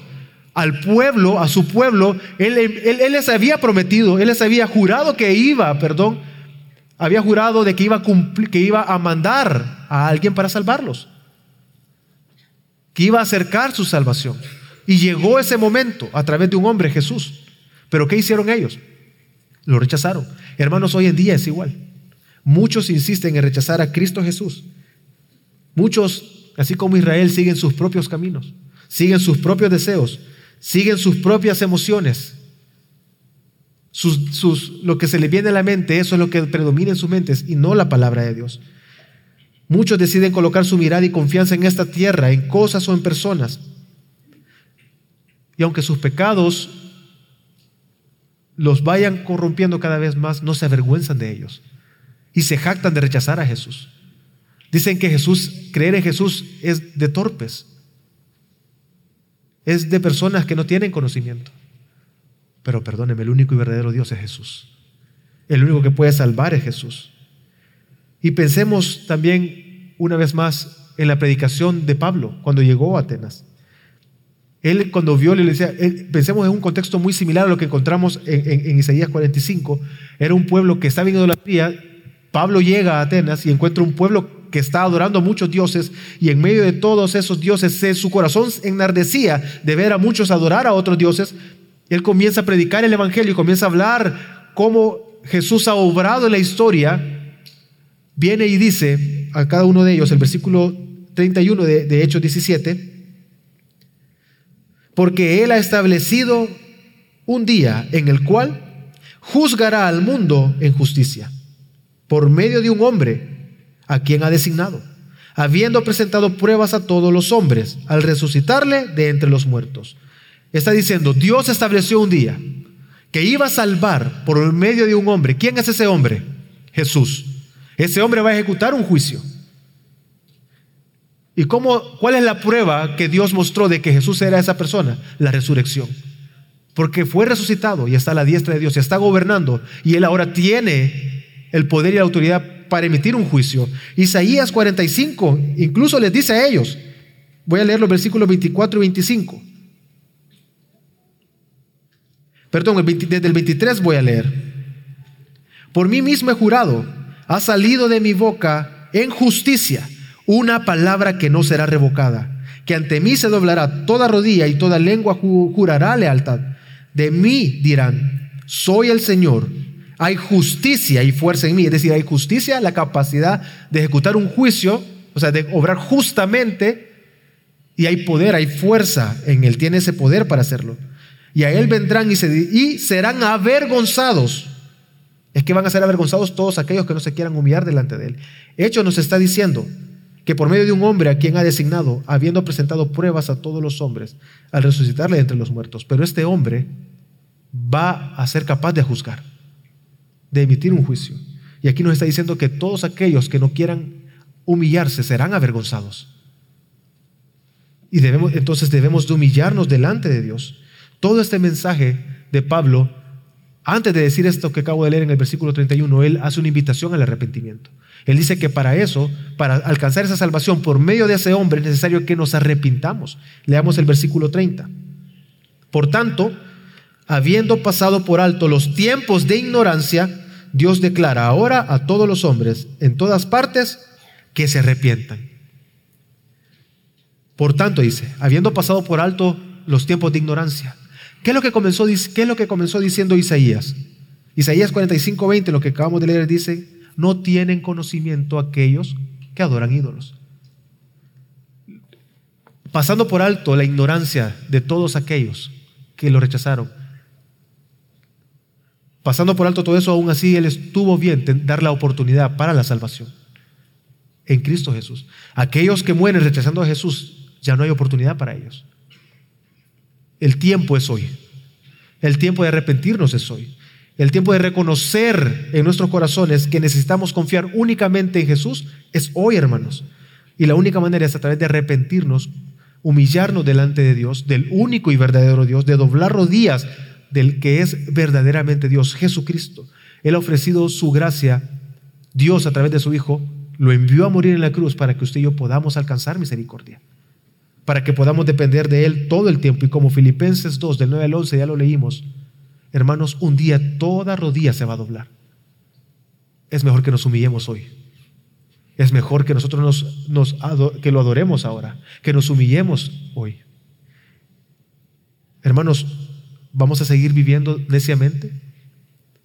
Speaker 1: al pueblo, a su pueblo, él, les había prometido, él les había jurado que iba, perdón, había jurado de que iba, a cumplir, que iba a mandar a alguien para salvarlos, que iba a acercar su salvación. Y llegó ese momento a través de un hombre, Jesús. Pero ¿qué hicieron ellos? Lo rechazaron. Hermanos, hoy en día es igual. Muchos insisten en rechazar a Cristo Jesús. Muchos así como Israel, siguen sus propios caminos, siguen sus propios deseos, siguen sus propias emociones. Sus, lo que se les viene a la mente, eso es lo que predomina en sus mentes y no la palabra de Dios. Muchos deciden colocar su mirada y confianza en esta tierra, en cosas o en personas. Y aunque sus pecados los vayan corrompiendo cada vez más, no se avergüenzan de ellos y se jactan de rechazar a Jesús. Dicen que Jesús, creer en Jesús es de torpes, es de personas que no tienen conocimiento. Pero perdóneme, el único y verdadero Dios es Jesús. El único que puede salvar es Jesús. Y pensemos también una vez más en la predicación de Pablo cuando llegó a Atenas. Él cuando vio, le decía, pensemos en un contexto muy similar a lo que encontramos en, Isaías 45. Era un pueblo que estaba en idolatría. Pablo llega a Atenas y encuentra un pueblo que está adorando a muchos dioses y en medio de todos esos dioses su corazón enardecía de ver a muchos adorar a otros dioses. Él comienza a predicar el Evangelio y comienza a hablar cómo Jesús ha obrado en la historia. Viene y dice a cada uno de ellos, el versículo 31 de, de Hechos 17, porque Él ha establecido un día en el cual juzgará al mundo en justicia, por medio de un hombre a quien ha designado, habiendo presentado pruebas a todos los hombres al resucitarle de entre los muertos. Está diciendo, Dios estableció un día que iba a salvar por medio de un hombre. ¿Quién es ese hombre? Jesús. Ese hombre va a ejecutar un juicio. ¿Y cómo, cuál es la prueba que Dios mostró de que Jesús era esa persona? La resurrección. Porque fue resucitado y está a la diestra de Dios y está gobernando y él ahora tiene el poder y la autoridad para emitir un juicio. Isaías 45 incluso les dice a ellos, voy a leer los versículos 24 y 25. Perdón, desde el 23 voy a leer. Por mí mismo he jurado, ha salido de mi boca en justicia una palabra que no será revocada, que ante mí se doblará toda rodilla y toda lengua jurará lealtad. De mí dirán, soy el Señor, hay justicia y fuerza en mí, es decir, hay justicia, la capacidad de ejecutar un juicio, o sea, de obrar justamente, y hay poder, hay fuerza en él, tiene ese poder para hacerlo. Y a él vendrán y, y serán avergonzados. Es que van a ser avergonzados todos aquellos que no se quieran humillar delante de él. Hecho nos está diciendo, que por medio de un hombre a quien ha designado, habiendo presentado pruebas a todos los hombres, al resucitarle entre los muertos. Pero este hombre va a ser capaz de juzgar, de emitir un juicio. Y aquí nos está diciendo que todos aquellos que no quieran humillarse serán avergonzados. Y debemos, entonces debemos de humillarnos delante de Dios. Todo este mensaje de Pablo, antes de decir esto que acabo de leer en el versículo 31, él hace una invitación al arrepentimiento. Él dice que para eso, para alcanzar esa salvación por medio de ese hombre, es necesario que nos arrepintamos. Leamos el versículo 30. Por tanto, habiendo pasado por alto los tiempos de ignorancia, Dios declara ahora a todos los hombres en todas partes que se arrepientan. Por tanto, dice, habiendo pasado por alto los tiempos de ignorancia, ¿qué es lo que comenzó, diciendo Isaías? Isaías 45, 20, lo que acabamos de leer, dice, no tienen conocimiento aquellos que adoran ídolos. Pasando por alto la ignorancia de todos aquellos que lo rechazaron. Pasando por alto todo eso, aún así Él estuvo bien dar la oportunidad para la salvación en Cristo Jesús. Aquellos que mueren rechazando a Jesús, ya no hay oportunidad para ellos. El tiempo es hoy. El tiempo de arrepentirnos es hoy. El tiempo de reconocer en nuestros corazones que necesitamos confiar únicamente en Jesús es hoy, hermanos. Y la única manera es a través de arrepentirnos, humillarnos delante de Dios, del único y verdadero Dios, de doblar rodillas del que es verdaderamente Dios, Jesucristo. Él ha ofrecido su gracia, Dios a través de su Hijo, lo envió a morir en la cruz para que usted y yo podamos alcanzar misericordia, para que podamos depender de Él todo el tiempo. Y como Filipenses 2, del 9 al 11, ya lo leímos, hermanos, un día toda rodilla se va a doblar. Es mejor que nos humillemos hoy. Es mejor que nosotros nos, que lo adoremos ahora, que nos humillemos hoy. Hermanos, ¿vamos a seguir viviendo neciamente?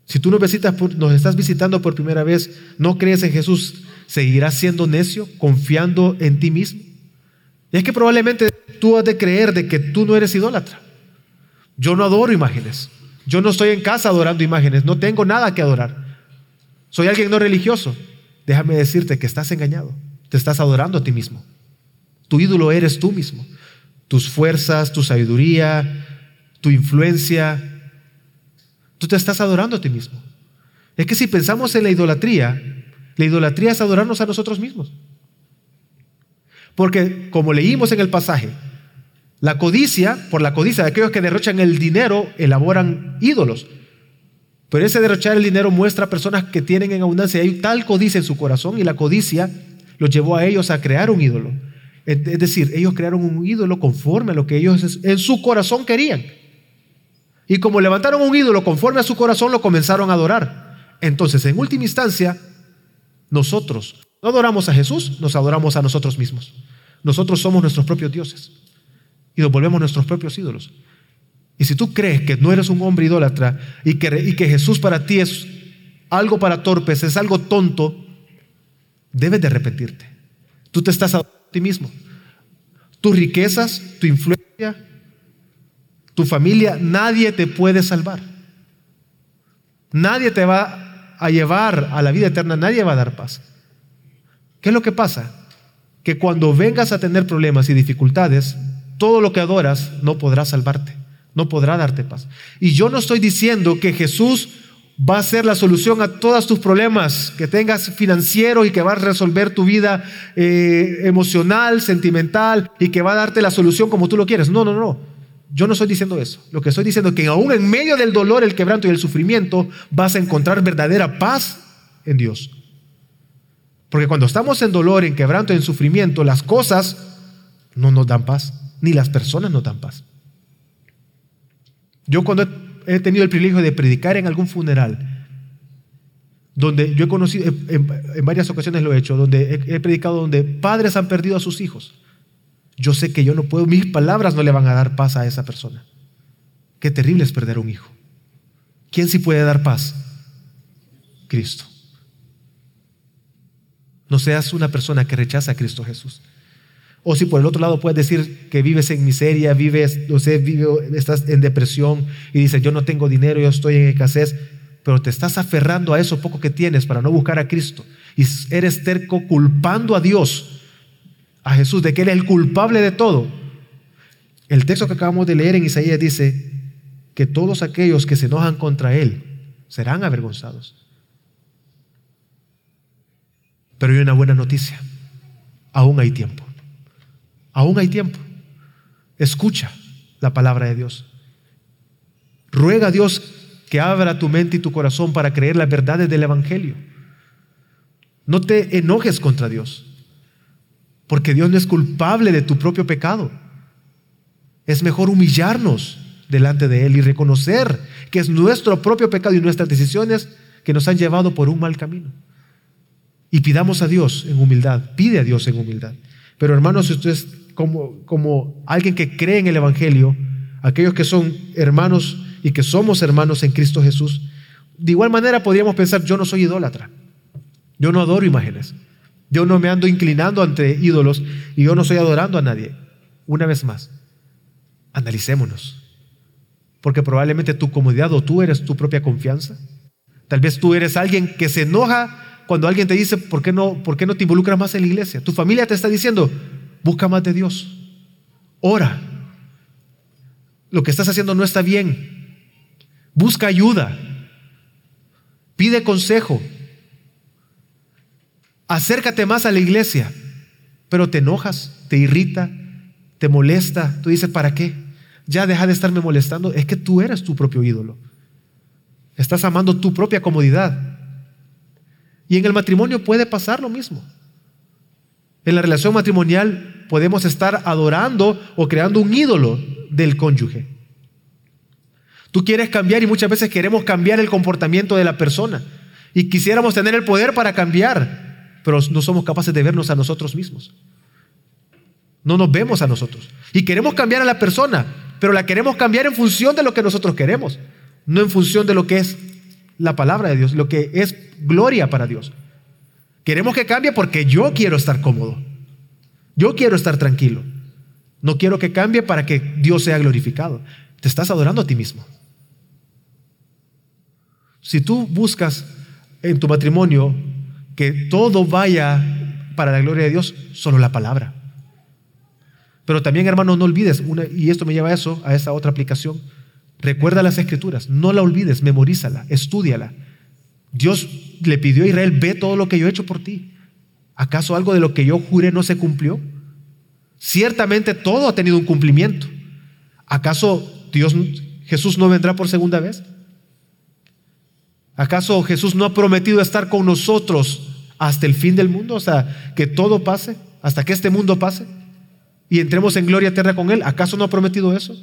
Speaker 1: Si tú nos, visitas nos estás visitando por primera vez, no crees en Jesús, ¿seguirás siendo necio, confiando en ti mismo? Y es que probablemente tú has de creer de que tú no eres idólatra. Yo no adoro imágenes. Yo no estoy en casa adorando imágenes. No tengo nada que adorar. Soy alguien no religioso. Déjame decirte que estás engañado. Te estás adorando a ti mismo. Tu ídolo eres tú mismo. Tus fuerzas, tu sabiduría, tu influencia. Tú te estás adorando a ti mismo. Es que si pensamos en la idolatría, la idolatría es adorarnos a nosotros mismos. Porque como leímos en el pasaje, la codicia, por la codicia de aquellos que derrochan el dinero, elaboran ídolos. Pero ese derrochar el dinero muestra a personas que tienen en abundancia. Hay tal codicia en su corazón y la codicia los llevó a ellos a crear un ídolo. Es decir, ellos crearon un ídolo conforme a lo que ellos en su corazón querían. Y como levantaron un ídolo conforme a su corazón, lo comenzaron a adorar. Entonces, en última instancia, nosotros no adoramos a Jesús, nos adoramos a nosotros mismos. Nosotros somos nuestros propios dioses y nos volvemos nuestros propios ídolos. Y si tú crees que no eres un hombre idólatra y que, y que Jesús para ti es algo para torpes, es algo tonto, debes de arrepentirte. Tú te estás adorando a ti mismo. Tus riquezas, tu influencia, tu familia, nadie te puede salvar. Nadie te va a llevar a la vida eterna, nadie va a dar paz. ¿Qué es lo que pasa? Que cuando vengas a tener problemas y dificultades, todo lo que adoras no podrá salvarte, no podrá darte paz. Y yo no estoy diciendo que Jesús va a ser la solución a todos tus problemas que tengas financieros y que va a resolver tu vida eh, emocional, sentimental y que va a darte la solución como tú lo quieres. No, no, no. Yo no estoy diciendo eso. Lo que estoy diciendo es que aún en medio del dolor, el quebranto y el sufrimiento vas a encontrar verdadera paz en Dios. Porque cuando estamos en dolor, en quebranto, en sufrimiento, las cosas no nos dan paz ni las personas no dan paz. Yo cuando he tenido el privilegio de predicar en algún funeral, donde yo he conocido, en, varias ocasiones lo he hecho, donde he, predicado donde padres han perdido a sus hijos, yo sé que yo no puedo, mis palabras no le van a dar paz a esa persona. Qué terrible es perder un hijo. ¿Quién sí puede dar paz? Cristo. No seas una persona que rechaza a Cristo Jesús. O si por el otro lado puedes decir que vives en miseria, vives, no sé, estás en depresión y dices, yo no tengo dinero, yo estoy en escasez, pero te estás aferrando a eso poco que tienes para no buscar a Cristo. Y eres terco culpando a Dios, a Jesús, de que Él es el culpable de todo. El texto que acabamos de leer en Isaías dice que todos aquellos que se enojan contra Él serán avergonzados. Pero hay una buena noticia, aún hay tiempo. Aún hay tiempo. Escucha la palabra de Dios. Ruega a Dios que abra tu mente y tu corazón para creer las verdades del Evangelio. No te enojes contra Dios, porque Dios no es culpable de tu propio pecado. Es mejor humillarnos delante de Él y reconocer que es nuestro propio pecado y nuestras decisiones que nos han llevado por un mal camino. Y pidamos a Dios en humildad, pide a Dios en humildad. Pero hermanos, si ustedes como, como alguien que cree en el Evangelio, aquellos que son hermanos y que somos hermanos en Cristo Jesús, de igual manera podríamos pensar, yo no soy idólatra, yo no adoro imágenes, yo no me ando inclinando ante ídolos y yo no estoy adorando a nadie. Una vez más, analicémonos, porque probablemente tu comodidad o tú eres tu propia confianza. Tal vez tú eres alguien que se enoja cuando alguien te dice, ¿por qué no, por qué no te involucras más en la iglesia? Tu familia te está diciendo, Busca más de Dios. Ora. Lo que estás haciendo no está bien. Busca ayuda. Pide consejo. Acércate más a la iglesia. Pero te enojas, te irrita, te molesta. Tú dices, ¿para qué? Ya deja de estarme molestando. Es que tú eres tu propio ídolo. Estás amando tu propia comodidad. Y en el matrimonio puede pasar lo mismo. En la relación matrimonial podemos estar adorando o creando un ídolo del cónyuge. Tú quieres cambiar y muchas veces queremos cambiar el comportamiento de la persona y quisiéramos tener el poder para cambiar, pero no somos capaces de vernos a nosotros mismos. No nos vemos a nosotros. Y queremos cambiar a la persona, pero la queremos cambiar en función de lo que nosotros queremos, no en función de lo que es la palabra de Dios, lo que es gloria para Dios. Queremos que cambie porque yo quiero estar cómodo. Yo quiero estar tranquilo. No quiero que cambie para que Dios sea glorificado. Te estás adorando a ti mismo. Si tú buscas en tu matrimonio que todo vaya para la gloria de Dios, solo la palabra. Pero también, hermano, no olvides, y esto me lleva a eso, a esa otra aplicación. Recuerda las escrituras, no la olvides, memorízala, estudiala. Dios le pidió a Israel, ve todo lo que yo he hecho por ti. ¿Acaso algo de lo que yo juré no se cumplió? Ciertamente todo ha tenido un cumplimiento. ¿Acaso Dios, Jesús no vendrá por segunda vez? ¿Acaso Jesús no ha prometido estar con nosotros hasta el fin del mundo? O sea, que todo pase, hasta que este mundo pase y entremos en gloria eterna con Él. ¿Acaso no ha prometido eso?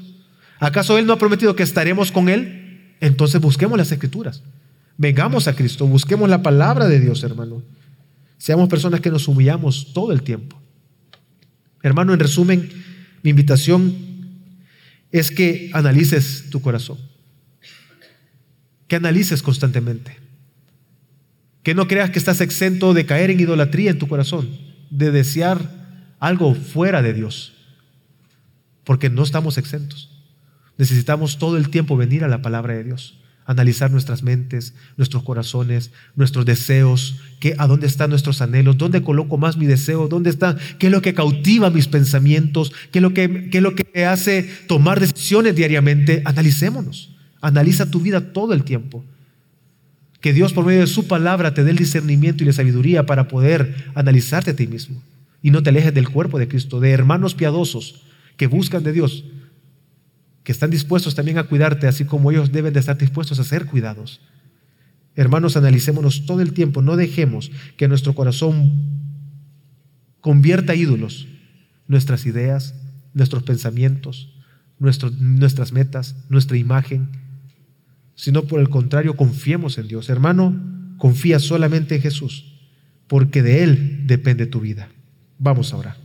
Speaker 1: ¿Acaso Él no ha prometido que estaremos con Él? Entonces busquemos las escrituras. Vengamos a Cristo, busquemos la palabra de Dios, hermano. Seamos personas que nos humillamos todo el tiempo. Hermano, en resumen, mi invitación es que analices tu corazón, analices constantemente, que no creas que estás exento de caer en idolatría en tu corazón, de desear algo fuera de Dios, porque no estamos exentos. Necesitamos todo el tiempo venir a la palabra de Dios analizar nuestras mentes, nuestros corazones, nuestros deseos, qué, a dónde están nuestros anhelos, dónde coloco más mi deseo, dónde está, qué es lo que cautiva mis pensamientos, qué es lo que, qué es lo que hace tomar decisiones diariamente. Analicémonos, analiza tu vida todo el tiempo. Que Dios por medio de su palabra te dé el discernimiento y la sabiduría para poder analizarte a ti mismo y no te alejes del cuerpo de Cristo, de hermanos piadosos que buscan de Dios que están dispuestos también a cuidarte, así como ellos deben de estar dispuestos a ser cuidados. Hermanos, analicémonos todo el tiempo, no dejemos que nuestro corazón convierta ídolos nuestras ideas, nuestros pensamientos, nuestras metas, nuestra imagen, sino por el contrario, confiemos en Dios. Hermano, confía solamente en Jesús, porque de Él depende tu vida. Vamos ahora.